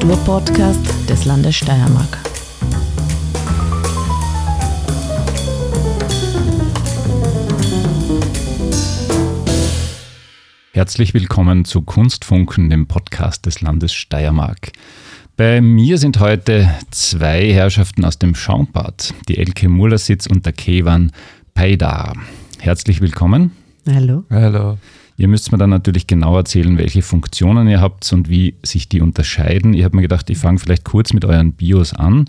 Kulturpodcast des Landes Steiermark. Herzlich willkommen zu Kunstfunken, dem Podcast des Landes Steiermark. Bei mir sind heute zwei Herrschaften aus dem Schaumbad, die Elke Mullersitz und der Kevan Paidar. Herzlich willkommen. Hallo. Hallo. Ihr müsst mir dann natürlich genau erzählen, welche Funktionen ihr habt und wie sich die unterscheiden. Ich habe mir gedacht, ich fange vielleicht kurz mit euren Bios an.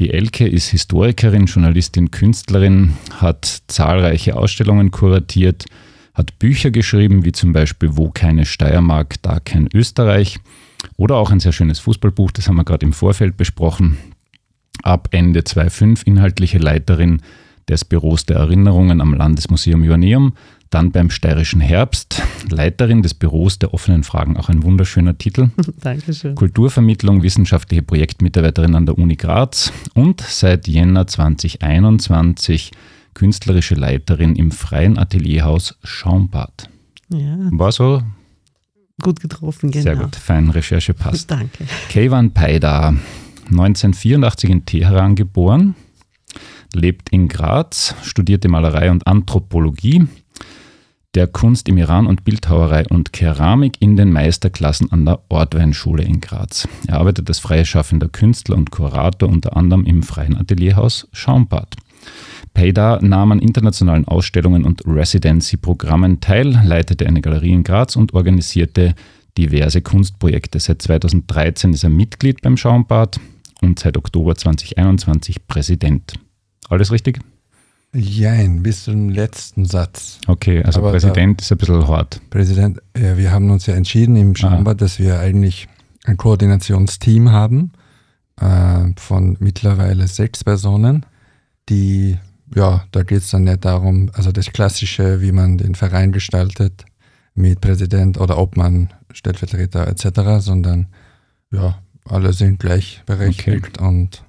Die Elke ist Historikerin, Journalistin, Künstlerin, hat zahlreiche Ausstellungen kuratiert, hat Bücher geschrieben, wie zum Beispiel Wo keine Steiermark, da kein Österreich. Oder auch ein sehr schönes Fußballbuch, das haben wir gerade im Vorfeld besprochen. Ab Ende 2005 inhaltliche Leiterin des Büros der Erinnerungen am Landesmuseum Joanneum, dann beim Steirischen Herbst, Leiterin des Büros der offenen Fragen, auch ein wunderschöner Titel. Dankeschön. Kulturvermittlung, wissenschaftliche Projektmitarbeiterin an der Uni Graz und seit Jänner 2021 künstlerische Leiterin im Freien Atelierhaus Schaumbad. Ja, War so? gut getroffen, genau. Sehr gut, fein, Recherche passt. Danke. Keivan Paida, 1984 in Teheran geboren, lebt in Graz, studierte Malerei und Anthropologie der Kunst im Iran und Bildhauerei und Keramik in den Meisterklassen an der Ortweinschule in Graz. Er arbeitet als freischaffender Künstler und Kurator unter anderem im Freien Atelierhaus Schaumbad. Peida nahm an internationalen Ausstellungen und Residency-Programmen teil, leitete eine Galerie in Graz und organisierte diverse Kunstprojekte. Seit 2013 ist er Mitglied beim Schaumbad und seit Oktober 2021 Präsident. Alles richtig? Jein, bis zum letzten Satz. Okay, also Aber Präsident ist ein bisschen hart. Präsident, äh, wir haben uns ja entschieden im Schaumbad, dass wir eigentlich ein Koordinationsteam haben äh, von mittlerweile sechs Personen, die, ja, da geht es dann nicht darum, also das Klassische, wie man den Verein gestaltet mit Präsident oder Obmann, Stellvertreter etc., sondern ja, alle sind gleichberechtigt und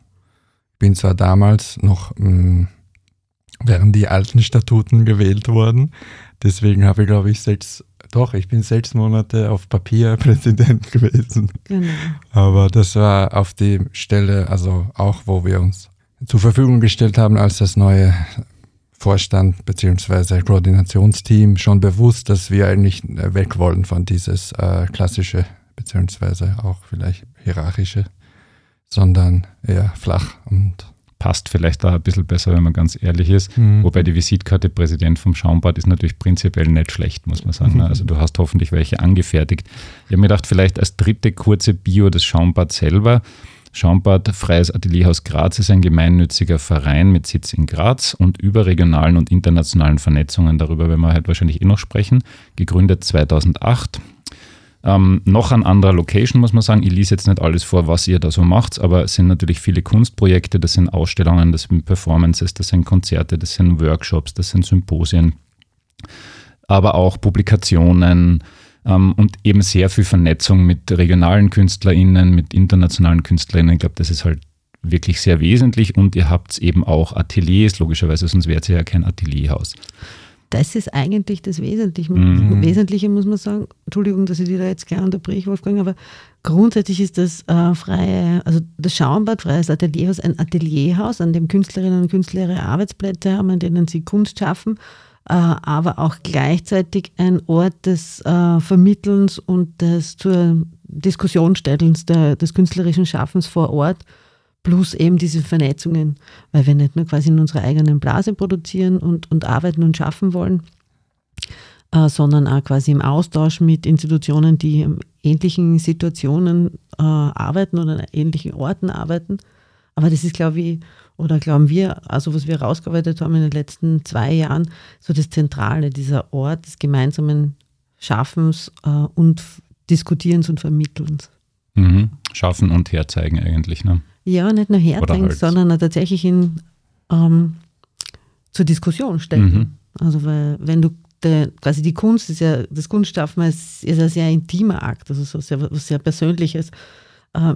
bin zwar damals noch mh, wären die alten Statuten gewählt worden. Deswegen habe ich, glaube ich, sechs, doch, ich bin sechs Monate auf Papier Präsident gewesen. Genau. Aber das war auf die Stelle, also auch, wo wir uns zur Verfügung gestellt haben als das neue Vorstand bzw. Koordinationsteam schon bewusst, dass wir eigentlich weg wollen von dieses äh, klassische beziehungsweise auch vielleicht hierarchische, sondern eher flach und passt vielleicht da ein bisschen besser, wenn man ganz ehrlich ist. Mhm. Wobei die Visitkarte Präsident vom Schaumbad ist natürlich prinzipiell nicht schlecht, muss man sagen. Mhm. Also du hast hoffentlich welche angefertigt. Ich habe mir gedacht, vielleicht als dritte kurze Bio des Schaumbad selber. Schaumbad Freies Atelierhaus Graz ist ein gemeinnütziger Verein mit Sitz in Graz und überregionalen und internationalen Vernetzungen. Darüber werden wir heute wahrscheinlich eh noch sprechen. Gegründet 2008 ähm, noch an anderer Location, muss man sagen. Ich lese jetzt nicht alles vor, was ihr da so macht, aber es sind natürlich viele Kunstprojekte, das sind Ausstellungen, das sind Performances, das sind Konzerte, das sind Workshops, das sind Symposien, aber auch Publikationen ähm, und eben sehr viel Vernetzung mit regionalen KünstlerInnen, mit internationalen KünstlerInnen. Ich glaube, das ist halt wirklich sehr wesentlich und ihr habt eben auch Ateliers, logischerweise, sonst wäre es ja kein Atelierhaus. Das ist eigentlich das Wesentliche. Mhm. Wesentliche muss man sagen, Entschuldigung, dass ich dir da jetzt gleich unterbreche, Wolfgang, aber grundsätzlich ist das äh, freie, also das Schaumbad, freies Atelierhaus, ein Atelierhaus, an dem Künstlerinnen und Künstler ihre Arbeitsplätze haben, an denen sie Kunst schaffen, äh, aber auch gleichzeitig ein Ort des äh, Vermittelns und des zur Diskussionsstellens der, des künstlerischen Schaffens vor Ort plus eben diese Vernetzungen, weil wir nicht nur quasi in unserer eigenen Blase produzieren und, und arbeiten und schaffen wollen, äh, sondern auch quasi im Austausch mit Institutionen, die in ähnlichen Situationen äh, arbeiten oder an ähnlichen Orten arbeiten. Aber das ist, glaube ich, oder glauben wir, also was wir herausgearbeitet haben in den letzten zwei Jahren, so das Zentrale, dieser Ort des gemeinsamen Schaffens äh, und Diskutierens und Vermittelns. Mhm. Schaffen und herzeigen eigentlich, ne? Ja, nicht nur herzeigen, halt sondern tatsächlich in, ähm, zur Diskussion stellen. Mhm. Also weil wenn du de, quasi die Kunst ist ja, das Kunstschaffen ist, ist ein sehr intimer Akt, also so sehr, was sehr Persönliches, äh,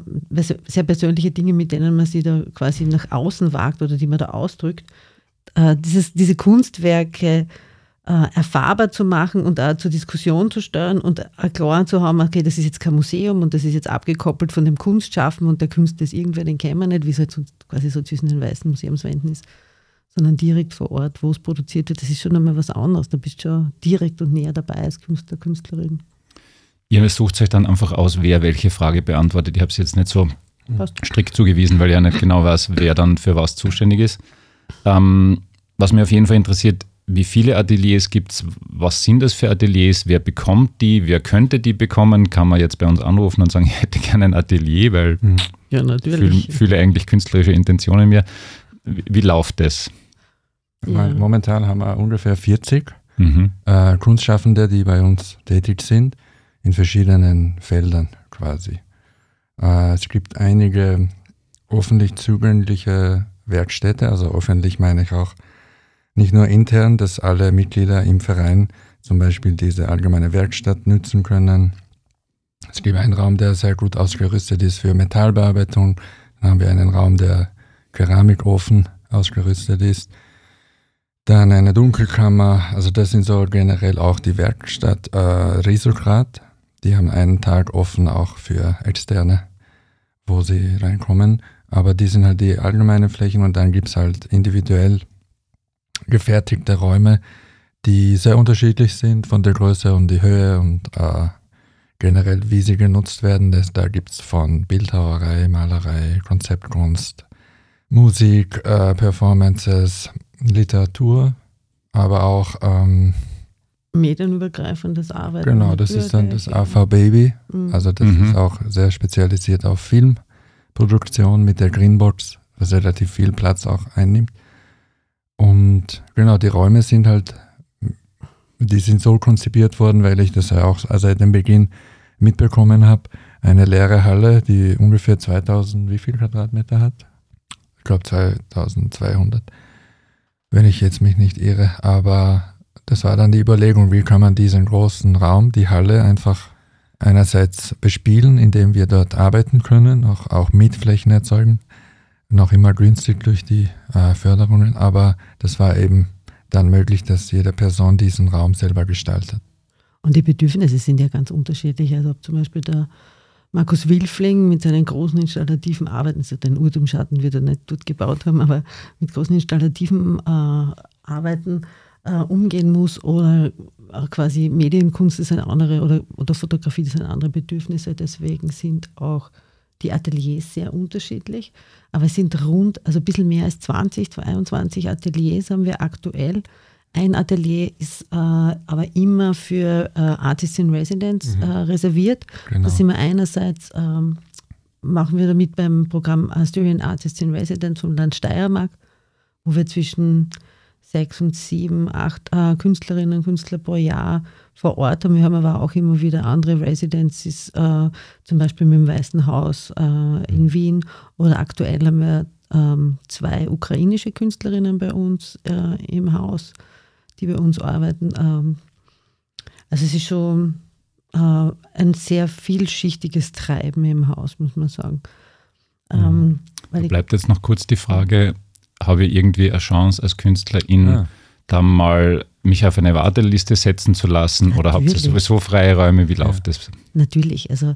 sehr persönliche Dinge, mit denen man sich da quasi nach außen wagt oder die man da ausdrückt. Äh, dieses, diese Kunstwerke äh, erfahrbar zu machen und auch zur Diskussion zu steuern und klar zu haben, okay, das ist jetzt kein Museum und das ist jetzt abgekoppelt von dem Kunstschaffen und der Künstler ist irgendwer, den kennen wir nicht, wie es halt so, quasi so zwischen den weißen Museumswänden ist, sondern direkt vor Ort, wo es produziert wird. Das ist schon einmal was anderes. Da bist du schon direkt und näher dabei als Künstler, Künstlerin. Ihr sucht euch dann einfach aus, wer welche Frage beantwortet. Ich habe es jetzt nicht so Passt. strikt zugewiesen, weil ich ja nicht genau weiß, wer dann für was zuständig ist. Ähm, was mir auf jeden Fall interessiert, wie viele Ateliers gibt es? Was sind das für Ateliers? Wer bekommt die? Wer könnte die bekommen? Kann man jetzt bei uns anrufen und sagen, ich hätte gerne ein Atelier, weil hm. ja, natürlich. Fühle, fühle eigentlich künstlerische Intentionen mehr. Wie, wie läuft das? Ja. Momentan haben wir ungefähr 40 mhm. äh, Kunstschaffende, die bei uns tätig sind, in verschiedenen Feldern quasi. Äh, es gibt einige öffentlich zugängliche Werkstätte, also öffentlich meine ich auch nicht nur intern, dass alle Mitglieder im Verein zum Beispiel diese allgemeine Werkstatt nutzen können. Es gibt einen Raum, der sehr gut ausgerüstet ist für Metallbearbeitung. Dann haben wir einen Raum, der Keramikofen ausgerüstet ist. Dann eine Dunkelkammer, also das sind so generell auch die Werkstatt äh, Risograd. Die haben einen Tag offen auch für Externe, wo sie reinkommen. Aber die sind halt die allgemeinen Flächen und dann gibt es halt individuell gefertigte Räume, die sehr unterschiedlich sind von der Größe und die Höhe und äh, generell, wie sie genutzt werden. Das, da gibt es von Bildhauerei, Malerei, Konzeptkunst, Musik, äh, Performances, Literatur, aber auch ähm, medienübergreifendes Arbeiten. Genau, das ist dann das AV Baby. Mhm. Also das mhm. ist auch sehr spezialisiert auf Filmproduktion mit der Greenbox, was relativ viel Platz auch einnimmt. Und genau, die Räume sind halt, die sind so konzipiert worden, weil ich das ja auch seit dem Beginn mitbekommen habe. Eine leere Halle, die ungefähr 2000, wie viel Quadratmeter hat? Ich glaube 2200, wenn ich jetzt mich nicht irre. Aber das war dann die Überlegung, wie kann man diesen großen Raum, die Halle, einfach einerseits bespielen, indem wir dort arbeiten können, auch, auch Mietflächen erzeugen, noch immer günstig durch die äh, Förderungen, aber das war eben dann möglich, dass jede Person diesen Raum selber gestaltet. Und die Bedürfnisse sind ja ganz unterschiedlich. Also ob zum Beispiel der Markus Wilfling mit seinen großen installativen Arbeiten, also den Urtumschatten wird er nicht dort gebaut haben, aber mit großen installativen äh, Arbeiten äh, umgehen muss oder quasi Medienkunst ist eine andere oder, oder Fotografie sind andere Bedürfnisse. Deswegen sind auch die Ateliers sehr unterschiedlich. Aber es sind rund, also ein bisschen mehr als 20, 22 Ateliers haben wir aktuell. Ein Atelier ist äh, aber immer für äh, Artists in Residence mhm. äh, reserviert. Genau. Da sind wir einerseits, ähm, machen wir damit beim Programm Asturian Artists in Residence vom Land Steiermark, wo wir zwischen sechs und sieben, acht äh, Künstlerinnen und Künstler pro Jahr vor Ort haben. Wir haben aber auch immer wieder andere Residencies, äh, zum Beispiel mit dem Weißen Haus äh, in Wien oder aktuell haben wir ähm, zwei ukrainische Künstlerinnen bei uns äh, im Haus, die bei uns arbeiten. Ähm, also es ist schon äh, ein sehr vielschichtiges Treiben im Haus, muss man sagen. Ähm, da bleibt jetzt noch kurz die Frage, habe ich irgendwie eine Chance als Künstlerin, ja. da mal mich auf eine Warteliste setzen zu lassen Natürlich. oder habt ihr sowieso freie Räume? Wie läuft ja. das? Natürlich, also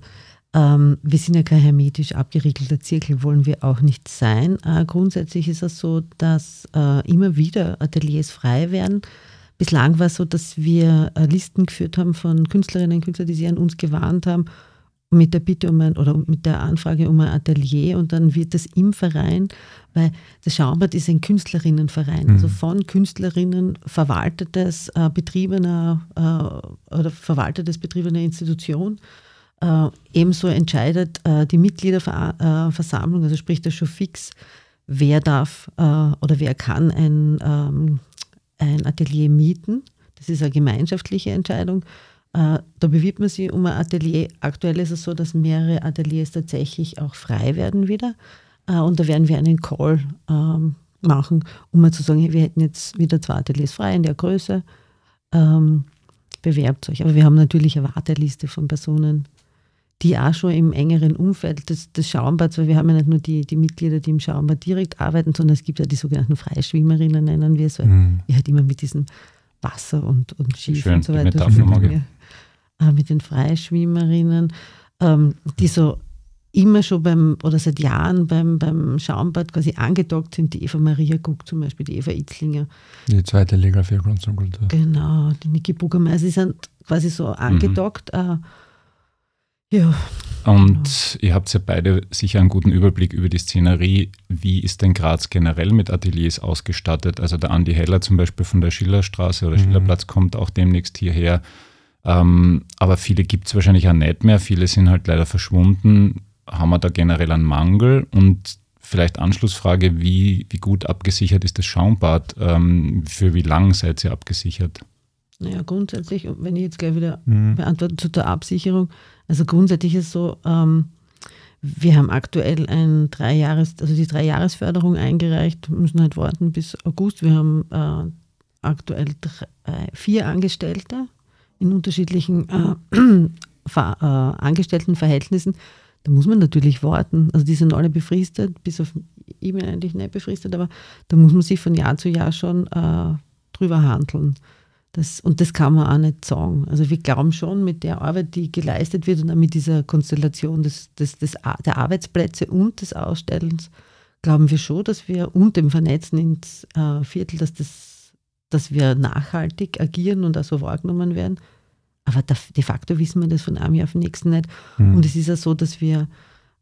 ähm, wir sind ja kein hermetisch abgeriegelter Zirkel, wollen wir auch nicht sein. Äh, grundsätzlich ist es so, dass äh, immer wieder Ateliers frei werden. Bislang war es so, dass wir äh, Listen geführt haben von Künstlerinnen und Künstlern, die sich an uns gewarnt haben mit der Bitte um ein, oder mit der Anfrage um ein Atelier und dann wird das im Verein, weil das Schaumbad ist ein Künstlerinnenverein, also mhm. also von Künstlerinnen verwaltetes äh, betriebener äh, oder verwaltetes betriebener Institution. Äh, ebenso entscheidet äh, die Mitgliederversammlung, also sprich das schon fix, wer darf äh, oder wer kann ein, ähm, ein Atelier mieten. Das ist eine gemeinschaftliche Entscheidung. Äh, da bewirbt man sich um ein Atelier. Aktuell ist es so, dass mehrere Ateliers tatsächlich auch frei werden wieder. Äh, und da werden wir einen Call ähm, machen, um mal zu sagen, wir hätten jetzt wieder zwei Ateliers frei in der Größe. Ähm, bewerbt euch. Aber wir haben natürlich eine Warteliste von Personen, die auch schon im engeren Umfeld des, des Schaumbads, weil wir haben ja nicht nur die, die Mitglieder, die im Schaumbad direkt arbeiten, sondern es gibt ja die sogenannten Freischwimmerinnen, nennen wir es, weil mhm. wir halt immer mit diesen Wasser und, und Skis Schön, und so weiter. Mag ich. äh, mit den Freischwimmerinnen, ähm, die so immer schon beim, oder seit Jahren beim, beim Schaumbad quasi angedockt sind. Die Eva Maria Guck zum Beispiel, die Eva Itzlinger. Die zweite Liga für Kunst und Kultur. Genau, die Niki Bugermeier, sie sind quasi so angedockt. Äh, ja, Und ihr habt ja beide sicher einen guten Überblick über die Szenerie. Wie ist denn Graz generell mit Ateliers ausgestattet? Also der Andi Heller zum Beispiel von der Schillerstraße oder Mhm. Schillerplatz kommt auch demnächst hierher. Ähm, aber viele gibt es wahrscheinlich auch nicht mehr. Viele sind halt leider verschwunden. Haben wir da generell einen Mangel? Und vielleicht Anschlussfrage, wie, wie gut abgesichert ist das Schaumbad? Ähm, für wie lang seid ihr abgesichert? Naja, grundsätzlich, wenn ich jetzt gleich wieder Mhm. beantworte zu der Absicherung. Also grundsätzlich ist es so, ähm, wir haben aktuell ein Dreijahres, also die Dreijahresförderung eingereicht, müssen halt warten bis August. Wir haben äh, aktuell drei, vier Angestellte in unterschiedlichen äh, äh, Angestelltenverhältnissen. Da muss man natürlich warten. Also die sind alle befristet, bis auf E-Mail eigentlich nicht befristet, aber da muss man sich von Jahr zu Jahr schon äh, drüber handeln. Das, und das kann man auch nicht sagen. Also wir glauben schon mit der Arbeit, die geleistet wird und auch mit dieser Konstellation des, des, des, der Arbeitsplätze und des Ausstellens, glauben wir schon, dass wir und dem Vernetzen ins äh, Viertel, dass, das, dass wir nachhaltig agieren und auch so wahrgenommen werden. Aber de facto wissen wir das von einem Jahr auf den nächsten nicht. Mhm. Und es ist ja so, dass wir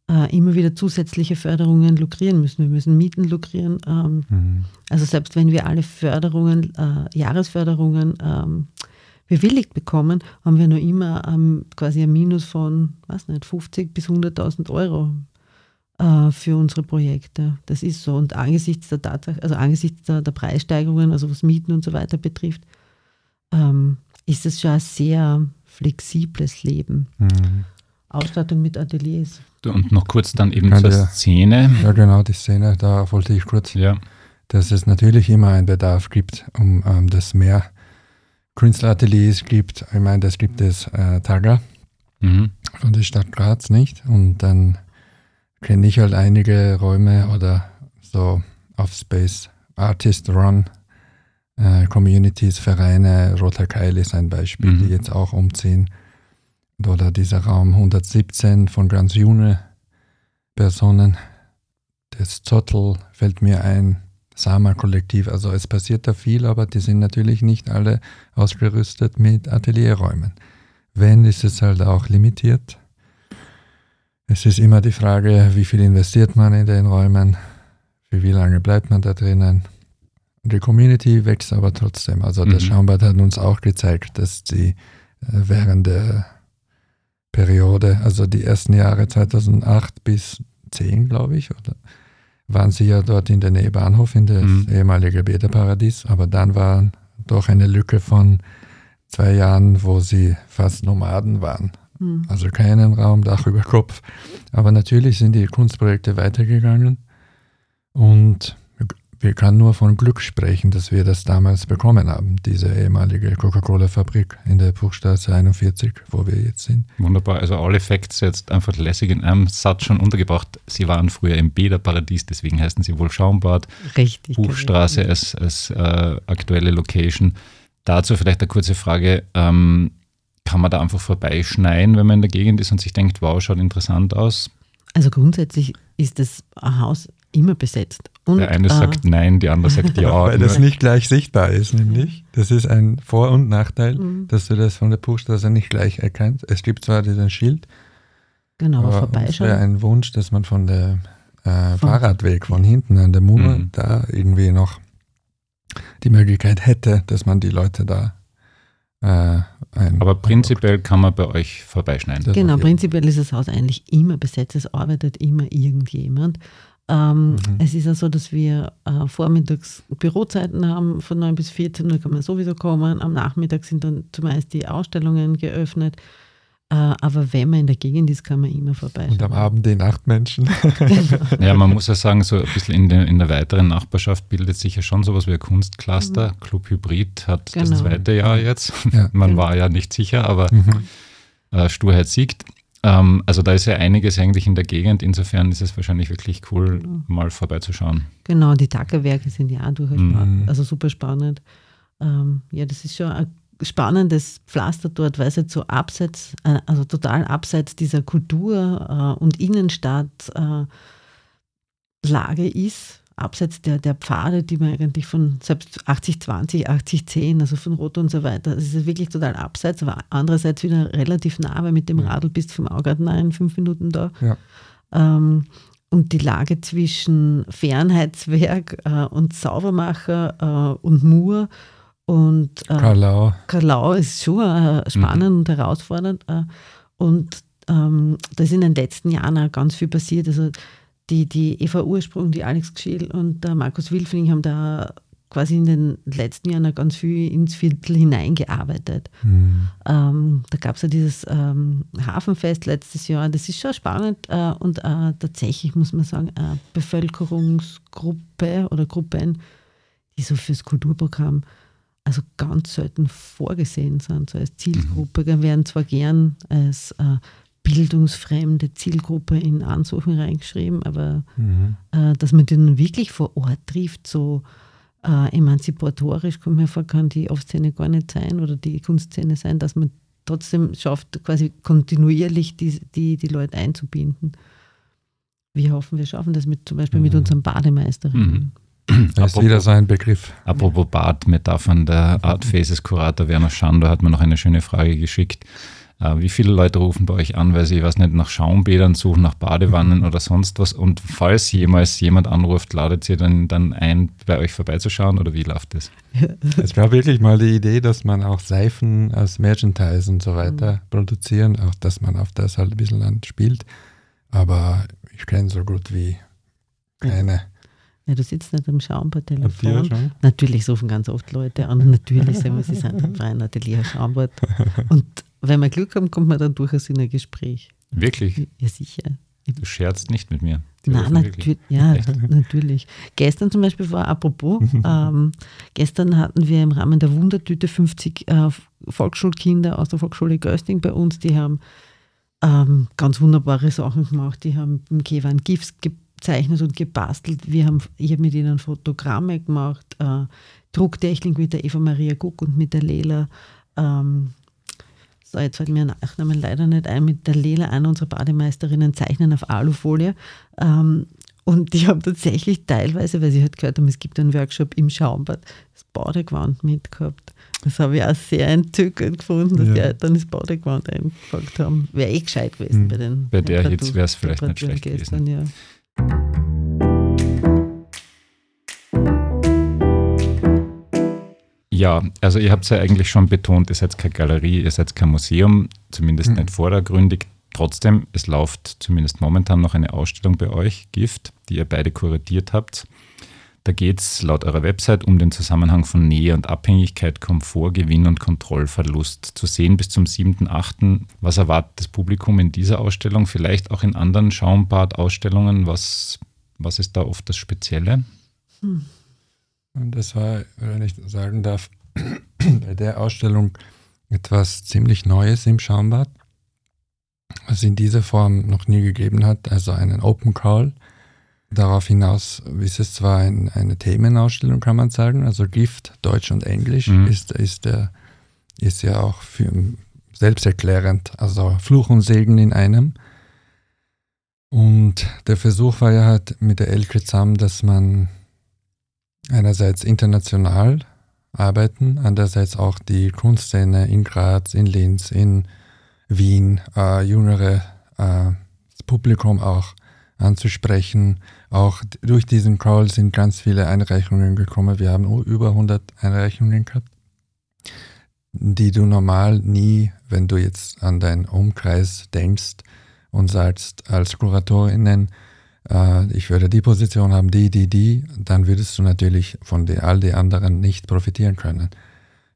äh, immer wieder zusätzliche Förderungen lukrieren müssen. Wir müssen Mieten lukrieren. Ähm, Mhm. also selbst wenn wir alle Förderungen, äh, Jahresförderungen ähm, bewilligt bekommen, haben wir noch immer ähm, quasi ein Minus von, was nicht, 50 bis 100.000 Euro äh, für unsere Projekte. Das ist so. Und angesichts der Tatsache, also angesichts der, der Preissteigerungen, also was Mieten und so weiter betrifft, ähm, ist es schon ein sehr flexibles Leben. Mhm. Ausstattung mit Ateliers. Und noch kurz dann eben Kann zur der- Szene. Ja, genau, die Szene, da wollte ich kurz, Ja. dass es natürlich immer einen Bedarf gibt, um ähm, dass mehr Künstlerateliers gibt. Ich meine, das gibt es äh, Taga Mhm. von der Stadt Graz nicht. Und dann kenne ich halt einige Räume oder so auf Space Artist Run äh, Communities, Vereine. Roter Keil ist ein Beispiel, Mhm. die jetzt auch umziehen. Oder dieser Raum 117 von ganz junge Personen. Das Zottel fällt mir ein. Sama-Kollektiv, also es passiert da viel, aber die sind natürlich nicht alle ausgerüstet mit Atelierräumen. Wenn, ist es halt auch limitiert. Es ist immer die Frage, wie viel investiert man in den Räumen, für wie lange bleibt man da drinnen. Die Community wächst aber trotzdem. Also das Mhm. Schaumbad hat uns auch gezeigt, dass sie äh, während der Periode, also die ersten Jahre 2008 bis 10, glaube ich, oder waren sie ja dort in der Nähe Bahnhof, in das Mhm. ehemalige Bäderparadies. Aber dann war doch eine Lücke von zwei Jahren, wo sie fast Nomaden waren. Hm. Also keinen Raum, Dach über Kopf. Aber natürlich sind die Kunstprojekte weitergegangen und wir können nur von Glück sprechen, dass wir das damals bekommen haben, diese ehemalige Coca-Cola-Fabrik in der Buchstraße 41, wo wir jetzt sind. Wunderbar. Also alle Facts jetzt einfach lässig in einem Satz schon untergebracht. Sie waren früher im Bäderparadies, deswegen heißen sie wohl Schaumbad. Richtig. Buchstraße als, als äh, aktuelle Location. Dazu vielleicht eine kurze Frage. Ähm, kann man da einfach vorbeischneien, wenn man in der Gegend ist und sich denkt, wow, schaut interessant aus? Also grundsätzlich ist das Haus immer besetzt. Und, Der eine äh, sagt nein, die andere sagt ja. Weil das nicht gleich sichtbar ist, nämlich. Das ist ein Vor- und Nachteil, Mhm. dass du das von der Buchstraße nicht gleich erkennst. Es gibt zwar diesen Schild, Genau, aber es wäre vorbeischauen. ein Wunsch, dass man von der äh, Von- Fahrradweg von hinten an der Mur Mhm. da irgendwie noch die Möglichkeit hätte, dass man die Leute da äh, ein Aber prinzipiell kann man bei euch vorbeischneiden. Das Genau, prinzipiell ist das Haus eigentlich immer besetzt, es arbeitet immer irgendjemand. Ähm, Mhm. Es ist ja so, dass wir äh, vormittags Bürozeiten haben von 9 bis 14, da kann man sowieso kommen. Am Nachmittag sind dann zumeist die Ausstellungen geöffnet. Äh, aber wenn man in der Gegend ist, kann man immer vorbeischauen. Und am Abend die Nachtmenschen. Ja, man muss ja sagen, so ein bisschen in der, in der weiteren Nachbarschaft bildet sich ja schon sowas wie ein Kunstcluster. Club Hybrid hat das Genau. zweite Jahr jetzt. Ja. Man Genau. war ja nicht sicher, aber Mhm. äh, Sturheit siegt. Ähm, also da ist ja einiges eigentlich in der Gegend. Insofern ist es wahrscheinlich wirklich cool, Genau. mal vorbeizuschauen. Genau, die Tackerwerke sind ja auch durchaus Mhm. spannend, also super spannend. ähm, ja, das ist schon ein spannendes Pflaster dort, weil es jetzt so abseits, äh, also total abseits dieser Kultur äh, und Innenstadtlage äh, ist, abseits der, der Pfade, die man eigentlich von selbst 80-20, 80-10, also von Rot und so weiter, das ist wirklich total abseits, aber andererseits wieder relativ nah, weil mit dem Radl bist du vom Augarten in fünf Minuten da. Ja. Ähm, und die Lage zwischen Fernheitswerk äh, und Saubermacher äh, und Mur und äh, Karlau. Karlau ist schon äh, spannend mhm. und herausfordernd. Äh, und ähm, da ist in den letzten Jahren auch ganz viel passiert. Also die, die Eva Ursprung, die Alex Geschiel und der Markus Wilfling haben da quasi in den letzten Jahren ganz viel ins Viertel hineingearbeitet. Mhm. Ähm, da gab es ja dieses ähm, Hafenfest letztes Jahr. Das ist schon spannend äh, und äh, tatsächlich muss man sagen, eine Bevölkerungsgruppe oder Gruppen, die so fürs Kulturprogramm also ganz selten vorgesehen sind, so als Zielgruppe, mhm. werden zwar gern als äh, bildungsfremde Zielgruppe in Ansuchen reingeschrieben, aber mhm. äh, dass man die dann wirklich vor Ort trifft, so äh, emanzipatorisch, kommt mir vor, kann die Off-Szene gar nicht sein oder die Kunstszene sein, dass man trotzdem schafft, quasi kontinuierlich die, die, die Leute einzubinden. Wir hoffen, wir schaffen das mit, zum Beispiel mhm. mit unseren Bademeisterinnen. Mhm. Das ist wieder so ein Begriff. Apropos Badmetaphern, der Art Faces Kurator Werner Schandor hat mir noch eine schöne Frage geschickt. Äh, wie viele Leute rufen bei euch an, weil sie, weiß nicht, nach Schaumbädern suchen, nach Badewannen mhm. oder sonst was? Und falls jemals jemand anruft, ladet ihr dann, dann ein, bei euch vorbeizuschauen oder wie läuft das? Es war wirklich mal die Idee, dass man auch Seifen als Merchandise und so weiter mhm. produzieren, auch dass man auf das halt ein bisschen anspielt. Aber ich kenne so gut wie keine. Ja, du sitzt nicht am Schaumbad-Telefon. Natürlich suchen ganz oft Leute an. Natürlich sagen wir, sie sind am freien Atelier Schaumbad. Und wenn wir Glück haben, kommt man dann durchaus in ein Gespräch. Wirklich? Ja, sicher. Du scherzt nicht mit mir. Nein, natür ja, natürlich. Gestern zum Beispiel war, apropos, ähm, gestern hatten wir im Rahmen der Wundertüte 50 äh, Volksschulkinder aus der Volksschule Gösting bei uns, die haben ähm, ganz wunderbare Sachen gemacht. Die haben im Kewan GIFs gezeichnet und gebastelt. Wir haben, ich habe mit ihnen Fotogramme gemacht, äh, Drucktechnik mit der Eva Maria Guck und mit der Lela. Ähm, so, jetzt fällt mir Nachnamen leider nicht ein, mit der Lela, einer unserer Bademeisterinnen, zeichnen auf Alufolie. Ähm, und die haben tatsächlich teilweise, weil sie halt gehört haben, es gibt einen Workshop im Schaumbad, das Badegewand mitgehabt. Das habe ich auch sehr entzückend gefunden, dass ja. die halt dann das Badegewand eingepackt haben. Wäre eh gescheit gewesen mhm. bei den Bei der Hitze wäre es vielleicht nicht schlecht gestern, gewesen. Ja. Ja, also ihr habt es ja eigentlich schon betont, ihr seid keine Galerie, ihr seid kein Museum, zumindest mhm. nicht vordergründig. Trotzdem, es läuft zumindest momentan noch eine Ausstellung bei euch, Gift, die ihr beide kuratiert habt. Da geht es laut eurer Website um den Zusammenhang von Nähe und Abhängigkeit, Komfort, Gewinn und Kontrollverlust. Zu sehen bis zum 7.8. Was erwartet das Publikum in dieser Ausstellung? Vielleicht auch in anderen Schaumbad-Ausstellungen? Was, was ist da oft das Spezielle? Hm. Und das war, wenn ich sagen darf, bei der Ausstellung etwas ziemlich Neues im Schaumbad, was es in dieser Form noch nie gegeben hat, also einen Open Call. Darauf hinaus ist es zwar ein, eine Themenausstellung, kann man sagen, also Gift, Deutsch und Englisch mhm. ist, ist, der, ist ja auch für, selbsterklärend, also Fluch und Segen in einem. Und der Versuch war ja halt mit der Elke zusammen, dass man einerseits international arbeiten, andererseits auch die Kunstszene in Graz, in Linz, in Wien, äh, jüngere äh, Publikum auch anzusprechen. Auch durch diesen Call sind ganz viele Einreichungen gekommen. Wir haben über 100 Einreichungen gehabt, die du normal nie, wenn du jetzt an deinen Umkreis denkst und sagst als Kuratorinnen, äh, ich würde die Position haben, die, die, die, dann würdest du natürlich von den, all den anderen nicht profitieren können.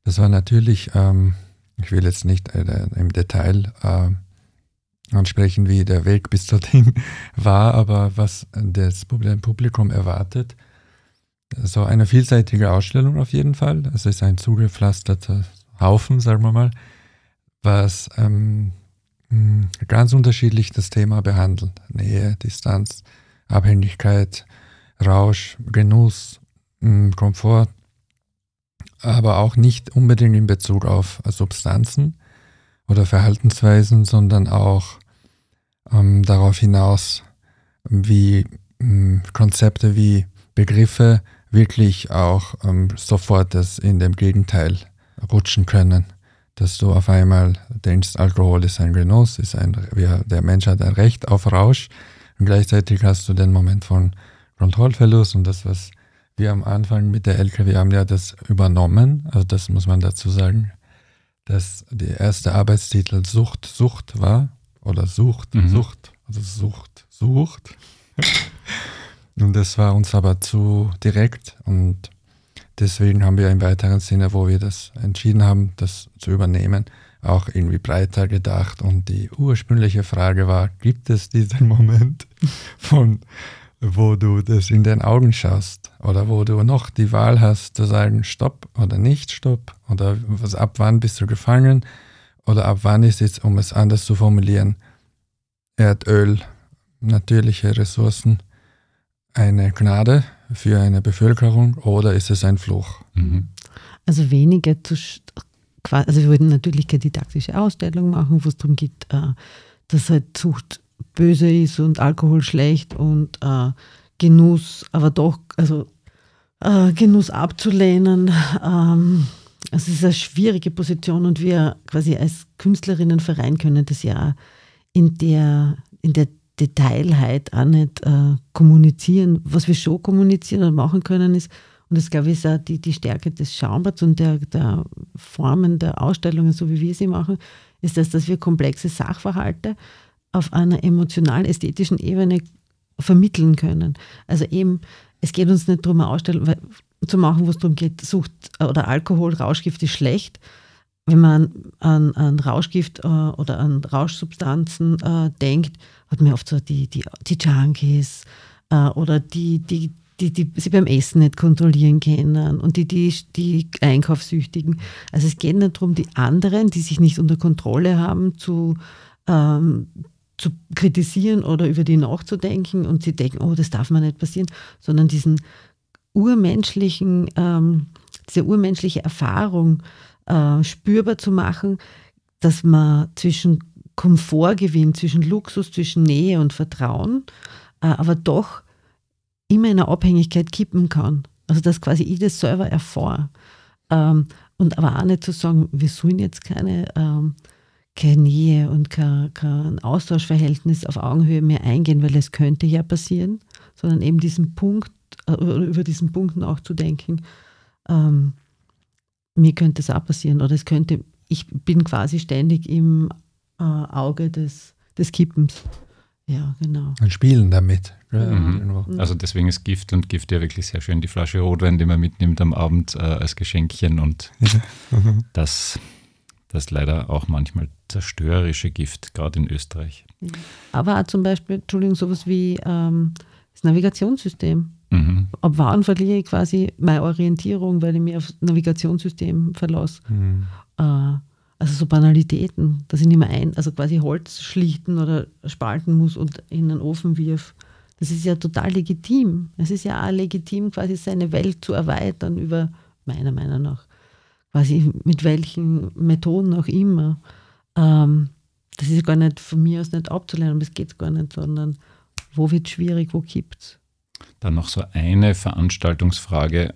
Das war natürlich, ähm, ich will jetzt nicht äh, im Detail äh, ansprechen, wie der Weg bis dorthin war, aber was das Publikum erwartet. So eine vielseitige Ausstellung auf jeden Fall. Es ist ein zugepflasterter Haufen, sagen wir mal, was ähm, hm, ganz unterschiedlich das Thema behandelt. Nähe, Distanz, Abhängigkeit, Rausch, Genuss, hm, Komfort. aber auch nicht unbedingt in Bezug auf Substanzen oder Verhaltensweisen, sondern auch ähm, darauf hinaus, wie ähm, Konzepte wie Begriffe wirklich auch ähm, sofort das in dem Gegenteil rutschen können. Dass du auf einmal denkst, Alkohol ist ein Genuss, ist ein, der Mensch hat ein Recht auf Rausch und gleichzeitig hast du den Moment von Kontrollverlust und das, was wir am Anfang mit der LKW haben ja das übernommen, also das muss man dazu sagen, dass der erste Arbeitstitel Sucht, Sucht war oder Sucht, mhm. Sucht, also Sucht, Sucht. und das war uns aber zu direkt und deswegen haben wir im weiteren Sinne, wo wir das entschieden haben, das zu übernehmen, auch irgendwie breiter gedacht. Und die ursprüngliche Frage war, gibt es diesen Moment von wo du das in den Augen schaust oder wo du noch die Wahl hast zu sagen Stopp oder nicht Stopp? Oder was, ab wann bist du gefangen? Oder ab wann ist es, um es anders zu formulieren, Erdöl, natürliche Ressourcen eine Gnade für eine Bevölkerung oder ist es ein Fluch? Mhm. Also weniger zu, also wir würden natürlich keine didaktische Ausstellung machen, wo es darum geht, äh, dass halt Zucht böse ist und Alkohol schlecht und äh, Genuss, aber doch, also äh, Genuss abzulehnen. Ähm, es ist eine schwierige Position und wir quasi als Künstlerinnenverein können das ja in der, in der Detailheit auch nicht äh, kommunizieren. Was wir schon kommunizieren und machen können, ist, und das glaube ich ist auch die, die Stärke des Schaumbads und der, der Formen der Ausstellungen, so wie wir sie machen, ist das, dass wir komplexe Sachverhalte auf einer emotional-ästhetischen Ebene vermitteln können. Also eben, es geht uns nicht darum, eine Ausstellung zu machen, wo es darum geht, Sucht oder Alkohol, Rauschgift ist schlecht. Wenn man an, an Rauschgift äh, oder an Rauschsubstanzen äh, denkt, hat man oft so die, die, die Junkies äh, oder die, die, die, die sie beim Essen nicht kontrollieren können und die, die, die Einkaufssüchtigen. Also es geht nicht darum, die anderen, die sich nicht unter Kontrolle haben, zu, ähm, zu kritisieren oder über die nachzudenken und sie denken, oh, das darf man nicht passieren, sondern diesen urmenschlichen, ähm, diese urmenschliche Erfahrung äh, spürbar zu machen, dass man zwischen Komfort gewinnt, zwischen Luxus, zwischen Nähe und Vertrauen, äh, aber doch immer in eine Abhängigkeit kippen kann. Also dass quasi ich das selber erfahre. Ähm, und aber auch nicht zu sagen, wir sollen jetzt keine ähm, keine Nähe und kein, kein Austauschverhältnis auf Augenhöhe mehr eingehen, weil es könnte ja passieren, sondern eben diesen Punkt, äh, über diesen Punkt nachzudenken, ähm, mir könnte es auch passieren oder es könnte, ich bin quasi ständig im äh, Auge des, des Kippens. Ja, genau. Und spielen damit. Mhm. Also deswegen ist Gift und Gift ja wirklich sehr schön. Die Flasche Rotwein, die man mitnimmt am Abend äh, als Geschenkchen und mhm. das das leider auch manchmal zerstörerische Gift, gerade in Österreich. Aber auch zum Beispiel, Entschuldigung, sowas wie ähm, das Navigationssystem. Mhm. Ab wann verliere ich quasi meine Orientierung, weil ich mich aufs Navigationssystem verlasse? Mhm. Äh, also so Banalitäten, dass ich nicht mehr ein, also quasi Holz schlichten oder spalten muss und in den Ofen wirf. Das ist ja total legitim. Es ist ja auch legitim, quasi seine Welt zu erweitern über, meiner Meinung nach, quasi mit welchen Methoden auch immer. Ähm, das ist gar nicht von mir aus nicht abzulehnen, das geht gar nicht, sondern wo wird es schwierig, wo gibt es. Dann noch so eine Veranstaltungsfrage.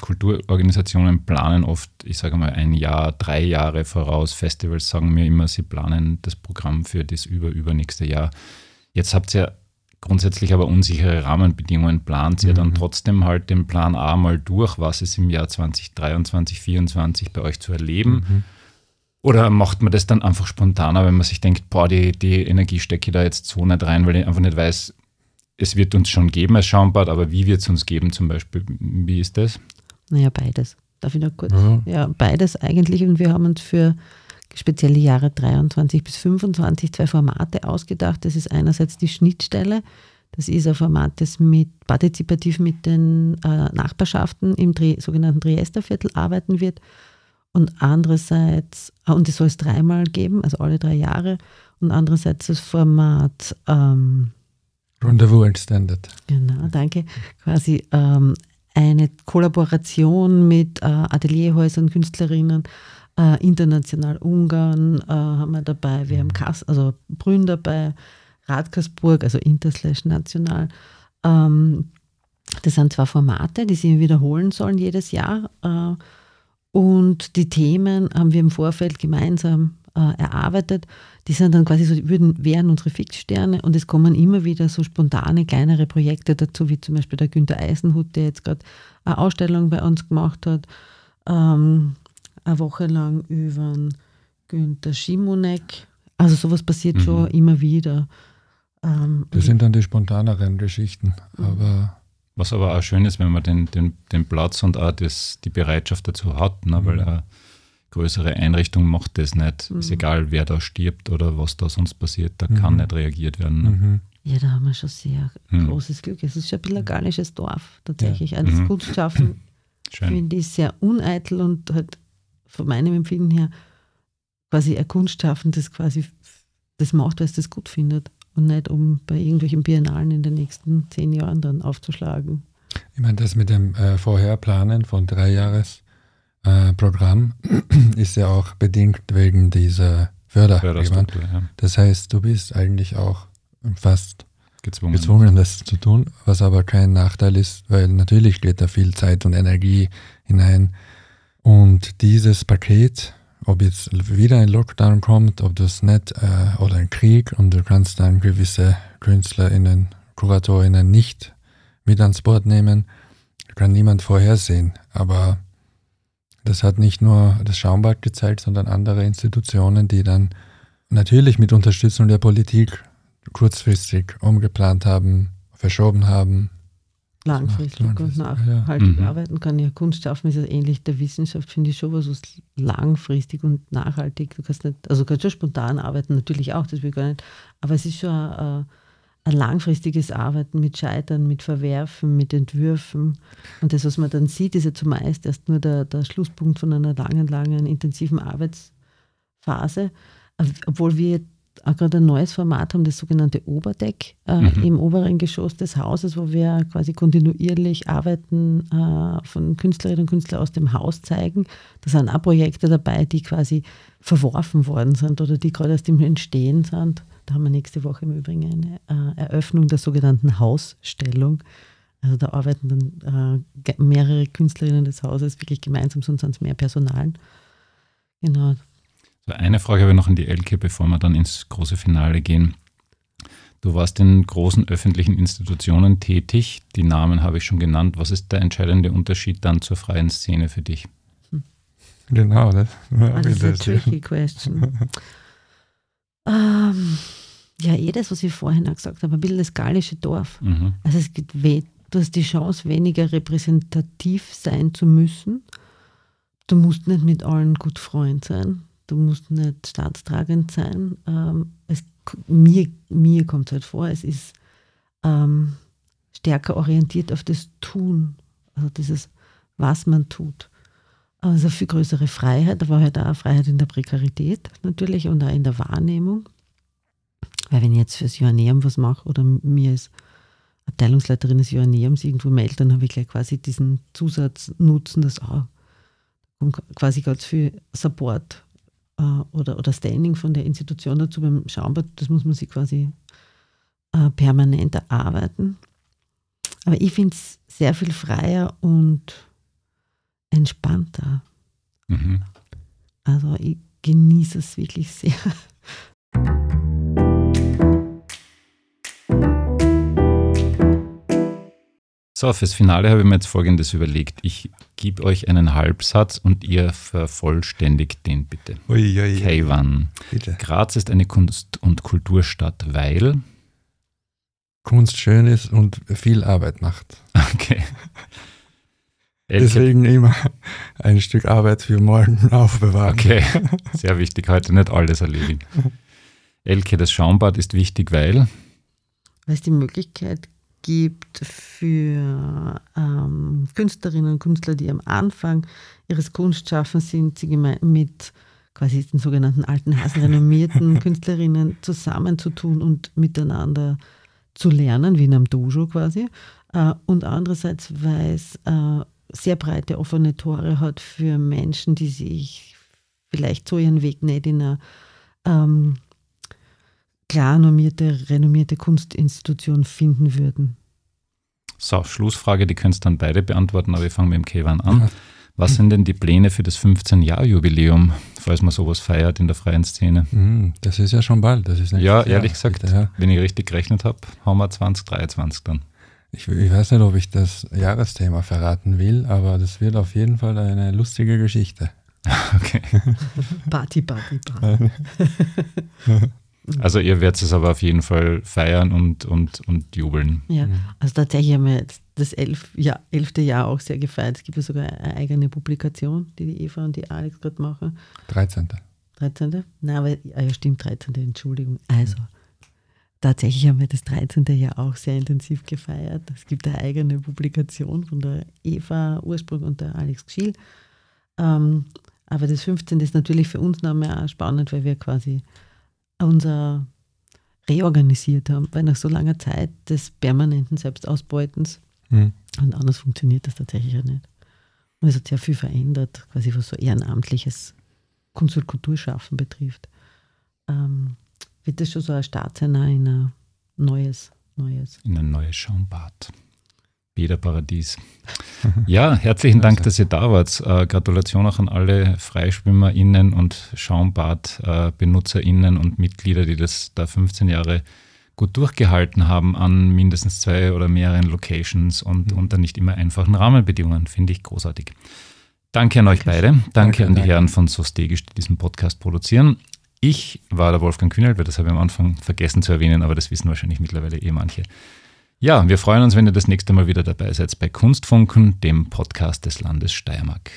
Kulturorganisationen planen oft, ich sage mal, ein Jahr, drei Jahre voraus. Festivals sagen mir immer, sie planen das Programm für das über, übernächste Jahr. Jetzt habt ihr grundsätzlich aber unsichere Rahmenbedingungen plant ihr mhm. dann trotzdem halt den Plan A mal durch, was ist im Jahr 2023, 2024 bei euch zu erleben? Mhm. Oder macht man das dann einfach spontaner, wenn man sich denkt, boah, die, die Energie stecke ich da jetzt so nicht rein, weil ich einfach nicht weiß, es wird uns schon geben als Schaumbad, aber wie wird es uns geben zum Beispiel? Wie ist das? Naja, beides. Darf ich noch kurz? Mhm. Ja, beides eigentlich. Und wir haben uns für spezielle Jahre 23 bis 25 zwei Formate ausgedacht. Das ist einerseits die Schnittstelle. Das ist ein Format, das mit, partizipativ mit den äh, Nachbarschaften im Dre sogenannten Triesterviertel arbeiten wird. Und andererseits, äh, und es soll es dreimal geben, also alle drei Jahre. Und andererseits das Format ähm, Rendezvous Extended. Genau, danke. Quasi ähm, eine Kollaboration mit äh, Atelierhäusern, Künstlerinnen, äh, international Ungarn äh, haben wir dabei, wir haben Kass, also Brünn dabei, Radkersburg, also interslash national. Ähm, das sind zwei Formate, die sich wiederholen sollen jedes Jahr. Äh, und die Themen haben wir im Vorfeld gemeinsam äh, erarbeitet. Die sind dann quasi so, würden, wären unsere Fixsterne und es kommen immer wieder so spontane, kleinere Projekte dazu, wie zum Beispiel der Günther Eisenhut, der jetzt gerade eine Ausstellung bei uns gemacht hat, ähm, eine Woche lang über Günther Schimonek. Also sowas passiert mhm. schon immer wieder. Ähm, das sind dann die spontaneren Geschichten, mhm. aber was aber auch schön ist, wenn man den, den, den Platz und auch das, die Bereitschaft dazu hat, ne? Mhm. weil eine größere Einrichtung macht das nicht. Mhm. Ist egal, wer da stirbt oder was da sonst passiert, da mhm. kann nicht reagiert werden. Ne? Mhm. Ja, da haben wir schon sehr mhm. großes Glück. Es ist schon ein bisschen ein gallisches Dorf tatsächlich. Ja. Also das Kunstschaffen finde ich sehr uneitel und halt von meinem Empfinden her quasi ein Kunstschaffen, das quasi das macht, weil es das gut findet und nicht um bei irgendwelchen Biennalen in den nächsten zehn Jahren dann aufzuschlagen. Ich meine, das mit dem äh, Vorherplanen von drei Jahres äh, Programm ist ja auch bedingt wegen dieser Förderprogramm. Ja. Das heißt, du bist eigentlich auch fast gezwungen. gezwungen, das zu tun, was aber kein Nachteil ist, weil natürlich geht da viel Zeit und Energie hinein. Und dieses Paket ob jetzt wieder ein Lockdown kommt, ob das nicht äh, oder ein Krieg und du kannst dann gewisse KünstlerInnen, KuratorInnen nicht mit ans Board nehmen, kann niemand vorhersehen. Aber das hat nicht nur das Schaumbad gezeigt, sondern andere Institutionen, die dann natürlich mit Unterstützung der Politik kurzfristig umgeplant haben, verschoben haben, langfristig und nachhaltig ja. arbeiten kann. Ja, Kunst schaffen ist ja ähnlich der Wissenschaft, finde ich schon was, was langfristig und nachhaltig. Du kannst nicht, also du kannst schon spontan arbeiten, natürlich auch, das will ich gar nicht, aber es ist schon ein, ein langfristiges Arbeiten mit Scheitern, mit Verwerfen, mit Entwürfen. Und das, was man dann sieht, ist ja zumeist erst nur der, der Schlusspunkt von einer langen, langen, intensiven Arbeitsphase. Obwohl wir auch gerade ein neues Format haben, das sogenannte Oberdeck äh, mhm. im oberen Geschoss des Hauses, wo wir quasi kontinuierlich Arbeiten äh, von Künstlerinnen und Künstlern aus dem Haus zeigen. Da sind auch Projekte dabei, die quasi verworfen worden sind oder die gerade erst im Entstehen sind. Da haben wir nächste Woche im Übrigen eine äh, Eröffnung der sogenannten Hausstellung. Also da arbeiten dann äh, mehrere Künstlerinnen des Hauses wirklich gemeinsam, sonst sind es mehr Personal. Genau, eine Frage habe ich noch an die Elke, bevor wir dann ins große Finale gehen. Du warst in großen öffentlichen Institutionen tätig. Die Namen habe ich schon genannt. Was ist der entscheidende Unterschied dann zur freien Szene für dich? Genau, das, das ist eine tricky question. Ähm, ja, eh das, was ich vorhin auch gesagt habe, ein bisschen das gallische Dorf. Mhm. Also es gibt du hast die Chance, weniger repräsentativ sein zu müssen. Du musst nicht mit allen gut Freund sein du musst nicht staatstragend sein. Ähm, es, mir mir kommt es halt vor, es ist ähm, stärker orientiert auf das Tun, also dieses, was man tut. Also viel größere Freiheit, da war halt auch Freiheit in der Prekarität natürlich und auch in der Wahrnehmung. Weil wenn ich jetzt fürs Joanneum was mache oder mir als Abteilungsleiterin des Joanneums irgendwo melde, dann habe ich gleich quasi diesen Zusatznutzen, dass auch quasi ganz viel Support äh, oder, oder Standing von der Institution dazu beim Schaumbad, das muss man sich quasi äh, permanent erarbeiten. Aber ich finde es sehr viel freier und entspannter. Mhm. Also ich genieße es wirklich sehr. So, fürs Finale habe ich mir jetzt Folgendes überlegt. Ich gebe euch einen Halbsatz und ihr vervollständigt den bitte. Bitte. Graz ist eine Kunst- und Kulturstadt, weil Kunst schön ist und viel Arbeit macht. Okay. Deswegen immer ein Stück Arbeit für morgen aufbewahren. Okay, sehr wichtig, heute nicht alles erledigen. Elke, das Schaumbad ist wichtig, weil? Weil es die Möglichkeit gibt für ähm, Künstlerinnen und Künstler, die am Anfang ihres Kunstschaffens sind, sie mit quasi den sogenannten alten Hasen renommierten Künstlerinnen zusammenzutun und miteinander zu lernen, wie in einem Dojo quasi. Äh, und andererseits, weil es äh, sehr breite offene Tore hat für Menschen, die sich vielleicht so ihren Weg nicht in einer ähm, klar normierte, renommierte Kunstinstitution finden würden. So, Schlussfrage, die könntest dann beide beantworten, aber ich fange mit dem Kevan an. Was sind denn die Pläne für das 15-Jahr-Jubiläum, falls man sowas feiert in der freien Szene? Hm, das ist ja schon bald. Das ist ja, ehrlich gesagt, ja. wenn ich richtig gerechnet habe, haben wir 2023 dann. Ich, ich, weiß nicht, ob ich das Jahresthema verraten will, aber das wird auf jeden Fall eine lustige Geschichte. Okay. Party, Party, Party. Also ihr werdet es aber auf jeden Fall feiern und, und, und jubeln. Ja, mhm. also tatsächlich haben wir das elf, ja, elfte Jahr auch sehr gefeiert. Es gibt ja sogar eine eigene Publikation, die die Eva und die Alex gerade machen. 13. 13. Nein, aber ah ja, stimmt, 13. Entschuldigung. Also, tatsächlich haben wir das 13. Jahr auch sehr intensiv gefeiert. Es gibt eine eigene Publikation von der Eva Ursprung und der Alex Schiel. Ähm, aber das 15. ist natürlich für uns nochmal spannend, weil wir quasi unser reorganisiert haben, weil nach so langer Zeit des permanenten Selbstausbeutens mhm. und anders funktioniert das tatsächlich ja nicht. Und es hat sehr viel verändert, quasi was so ehrenamtliches Kunst- und Kulturschaffen betrifft. Ähm, wird das schon so ein Start sein in ein neues, neues. In ein neues Schaumbad. Bäderparadies. Ja, herzlichen Dank, dass ihr da wart. Äh, Gratulation auch an alle FreischwimmerInnen und SchaumbadbenutzerInnen und Mitglieder, die das da 15 Jahre gut durchgehalten haben an mindestens zwei oder mehreren Locations und mhm. unter nicht immer einfachen Rahmenbedingungen. Finde ich großartig. Danke an euch beide. Danke, danke an die danke. Herren von Sostegisch, die diesen Podcast produzieren. Ich war der Wolfgang Kühnel, das habe ich am Anfang vergessen zu erwähnen, aber das wissen wahrscheinlich mittlerweile eh manche. Ja, wir freuen uns, wenn ihr das nächste Mal wieder dabei seid bei Kunstfunken, dem Podcast des Landes Steiermark.